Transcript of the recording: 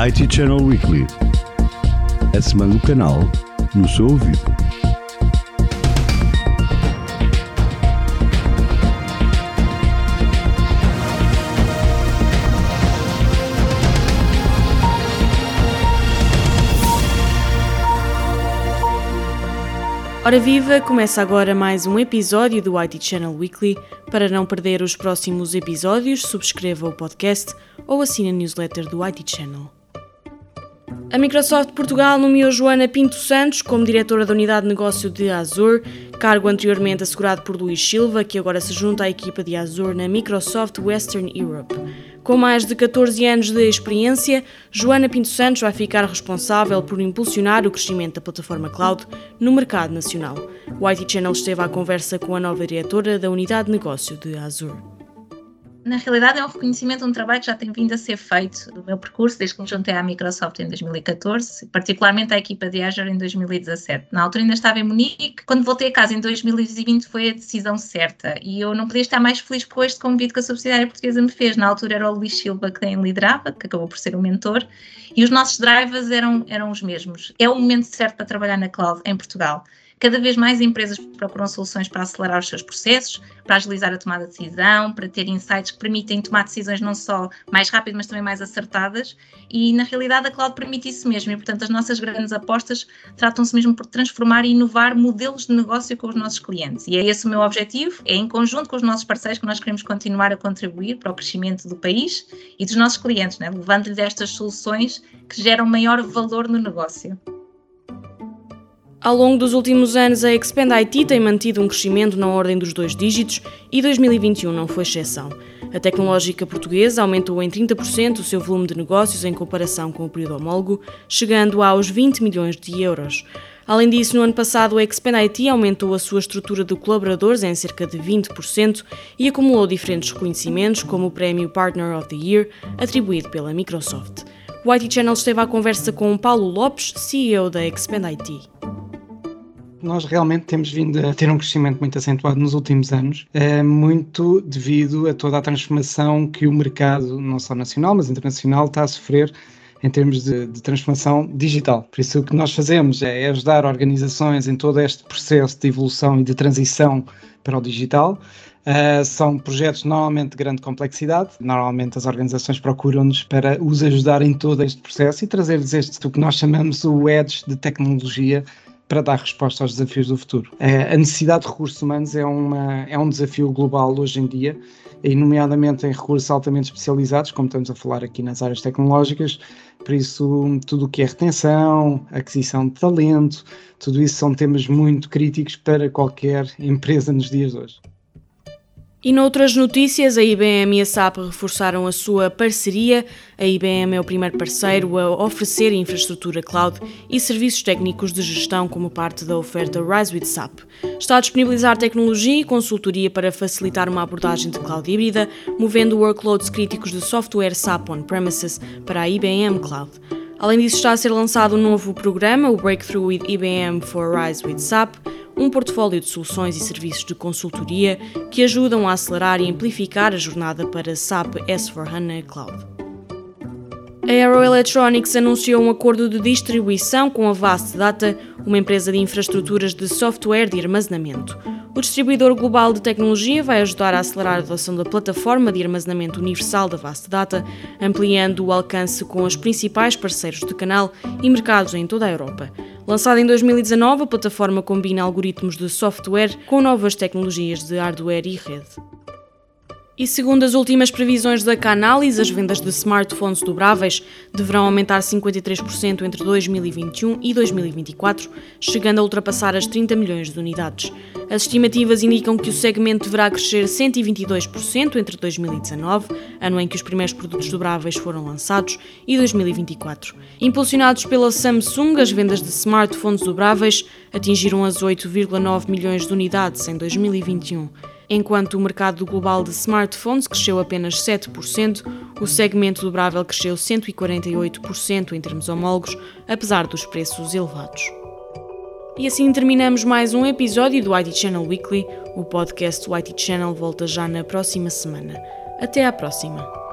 IT Channel Weekly. A semana do canal no seu ouvido. Ora viva, começa agora mais um episódio do IT Channel Weekly. Para não perder os próximos episódios, subscreva o podcast ou assine a newsletter do IT Channel. A Microsoft Portugal nomeou Joana Pinto Santos como diretora da unidade de negócio de Azure, cargo anteriormente assegurado por Luís Silva, que agora se junta à equipa de Azure na Microsoft Western Europe. Com mais de 14 anos de experiência, Joana Pinto Santos vai ficar responsável por impulsionar o crescimento da plataforma cloud no mercado nacional. O IT Channel esteve à conversa com a nova diretora da unidade de negócio de Azure na realidade é um reconhecimento de um trabalho que já tem vindo a ser feito no meu percurso desde que me juntei à Microsoft em 2014, particularmente à equipa de Azure em 2017. Na altura ainda estava em Munique, quando voltei a casa em 2020 foi a decisão certa e eu não podia estar mais feliz com este convite que a subsidiária portuguesa me fez. Na altura era o Luís Silva que quem liderava, que acabou por ser o mentor, e os nossos drivers eram, eram os mesmos. É o momento certo para trabalhar na cloud em Portugal. Cada vez mais empresas procuram soluções para acelerar os seus processos, para agilizar a tomada de decisão, para ter insights que permitem tomar decisões não só mais rápidas, mas também mais acertadas. E na realidade a cloud permite isso mesmo. E portanto as nossas grandes apostas tratam-se mesmo por transformar e inovar modelos de negócio com os nossos clientes. E é esse o meu objetivo. É em conjunto com os nossos parceiros que nós queremos continuar a contribuir para o crescimento do país e dos nossos clientes, né? levando-lhes estas soluções que geram maior valor no negócio. Ao longo dos últimos anos, a Expand IT tem mantido um crescimento na ordem dos dois dígitos e 2021 não foi exceção. A tecnológica portuguesa aumentou em 30% o seu volume de negócios em comparação com o período homólogo, chegando aos 20 milhões de euros. Além disso, no ano passado, a Expand IT aumentou a sua estrutura de colaboradores em cerca de 20% e acumulou diferentes reconhecimentos, como o prémio Partner of the Year, atribuído pela Microsoft. O IT Channel esteve à conversa com Paulo Lopes, CEO da Expand IT. Nós realmente temos vindo a ter um crescimento muito acentuado nos últimos anos, é muito devido a toda a transformação que o mercado, não só nacional, mas internacional, está a sofrer em termos de, de, transformação digital. Por isso, o que nós fazemos é ajudar organizações em todo este processo de evolução e de transição para o digital. Uh, são projetos normalmente de grande complexidade. Normalmente as organizações procuram-nos para os ajudar em todo este processo e trazer-lhes este, o que nós chamamos o edge de tecnologia para dar resposta aos desafios do futuro. A necessidade de recursos humanos é, uma, é um desafio global hoje em dia, e nomeadamente em recursos altamente especializados, como estamos a falar aqui nas áreas tecnológicas, por isso tudo o que é retenção, aquisição de talento, tudo isso são temas muito críticos para qualquer empresa nos dias de hoje. E noutras notícias, a IBM e a SAP reforçaram a sua parceria. A IBM é o primeiro parceiro a oferecer infraestrutura cloud e serviços técnicos de gestão como parte da oferta Rise with SAP. Está a disponibilizar tecnologia e consultoria para facilitar uma abordagem de cloud híbrida, movendo workloads críticos de software SAP on-premises para a IBM Cloud. Além disso, está a ser lançado um novo programa, o Breakthrough with IBM for Rise with SAP, um portfólio de soluções e serviços de consultoria que ajudam a acelerar e amplificar a jornada para SAP S4HANA Cloud. A Aero Electronics anunciou um acordo de distribuição com a Vast Data, uma empresa de infraestruturas de software de armazenamento. O distribuidor global de tecnologia vai ajudar a acelerar a adoção da plataforma de armazenamento universal da Vast Data, ampliando o alcance com os principais parceiros de canal e mercados em toda a Europa. Lançada em 2019, a plataforma combina algoritmos de software com novas tecnologias de hardware e rede. E segundo as últimas previsões da Canalys, as vendas de smartphones dobráveis deverão aumentar 53% entre 2021 e 2024, chegando a ultrapassar as 30 milhões de unidades. As estimativas indicam que o segmento deverá crescer 122% entre 2019, ano em que os primeiros produtos dobráveis foram lançados, e 2024. Impulsionados pela Samsung, as vendas de smartphones dobráveis atingiram as 8,9 milhões de unidades em 2021. Enquanto o mercado global de smartphones cresceu apenas 7%, o segmento dobrável cresceu 148% em termos homólogos, apesar dos preços elevados. E assim terminamos mais um episódio do IT Channel Weekly. O podcast do IT Channel volta já na próxima semana. Até à próxima!